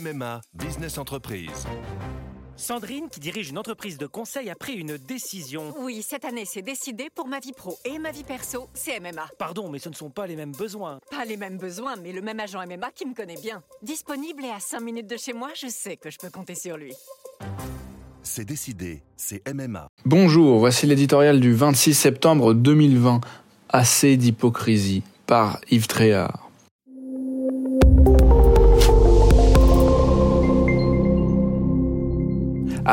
MMA Business Entreprise. Sandrine, qui dirige une entreprise de conseil, a pris une décision. Oui, cette année, c'est décidé pour ma vie pro et ma vie perso, c'est MMA. Pardon, mais ce ne sont pas les mêmes besoins. Pas les mêmes besoins, mais le même agent MMA qui me connaît bien. Disponible et à 5 minutes de chez moi, je sais que je peux compter sur lui. C'est décidé, c'est MMA. Bonjour, voici l'éditorial du 26 septembre 2020. Assez d'hypocrisie par Yves Tréhard.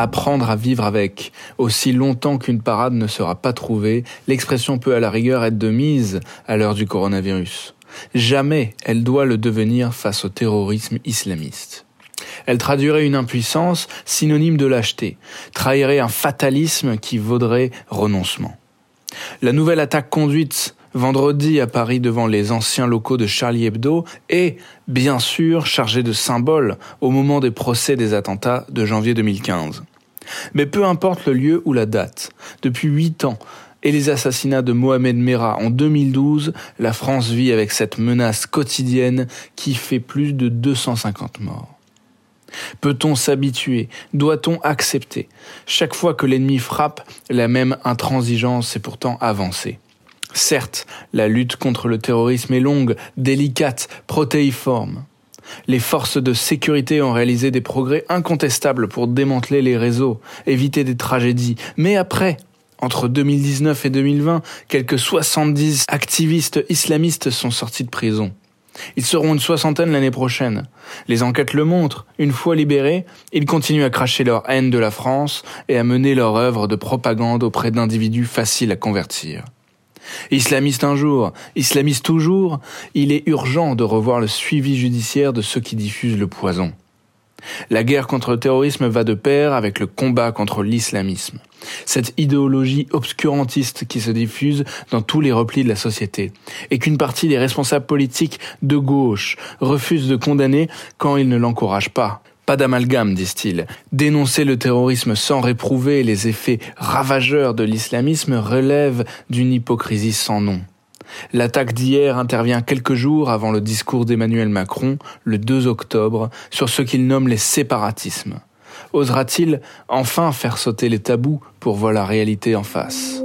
Apprendre à vivre avec. Aussi longtemps qu'une parade ne sera pas trouvée, l'expression peut à la rigueur être de mise à l'heure du coronavirus. Jamais elle doit le devenir face au terrorisme islamiste. Elle traduirait une impuissance synonyme de lâcheté, trahirait un fatalisme qui vaudrait renoncement. La nouvelle attaque conduite vendredi à Paris devant les anciens locaux de Charlie Hebdo est, bien sûr, chargée de symboles au moment des procès des attentats de janvier 2015. Mais peu importe le lieu ou la date, depuis huit ans, et les assassinats de Mohamed Merah en 2012, la France vit avec cette menace quotidienne qui fait plus de 250 morts. Peut-on s'habituer Doit-on accepter? Chaque fois que l'ennemi frappe, la même intransigeance est pourtant avancée. Certes, la lutte contre le terrorisme est longue, délicate, protéiforme. Les forces de sécurité ont réalisé des progrès incontestables pour démanteler les réseaux, éviter des tragédies. Mais après, entre 2019 et 2020, quelques 70 activistes islamistes sont sortis de prison. Ils seront une soixantaine l'année prochaine. Les enquêtes le montrent. Une fois libérés, ils continuent à cracher leur haine de la France et à mener leur œuvre de propagande auprès d'individus faciles à convertir. Islamiste un jour, islamiste toujours, il est urgent de revoir le suivi judiciaire de ceux qui diffusent le poison. La guerre contre le terrorisme va de pair avec le combat contre l'islamisme. Cette idéologie obscurantiste qui se diffuse dans tous les replis de la société, et qu'une partie des responsables politiques de gauche refusent de condamner quand ils ne l'encouragent pas. Pas d'amalgame, disent-ils. Dénoncer le terrorisme sans réprouver les effets ravageurs de l'islamisme relève d'une hypocrisie sans nom. L'attaque d'hier intervient quelques jours avant le discours d'Emmanuel Macron, le 2 octobre, sur ce qu'il nomme les séparatismes. Osera-t-il enfin faire sauter les tabous pour voir la réalité en face?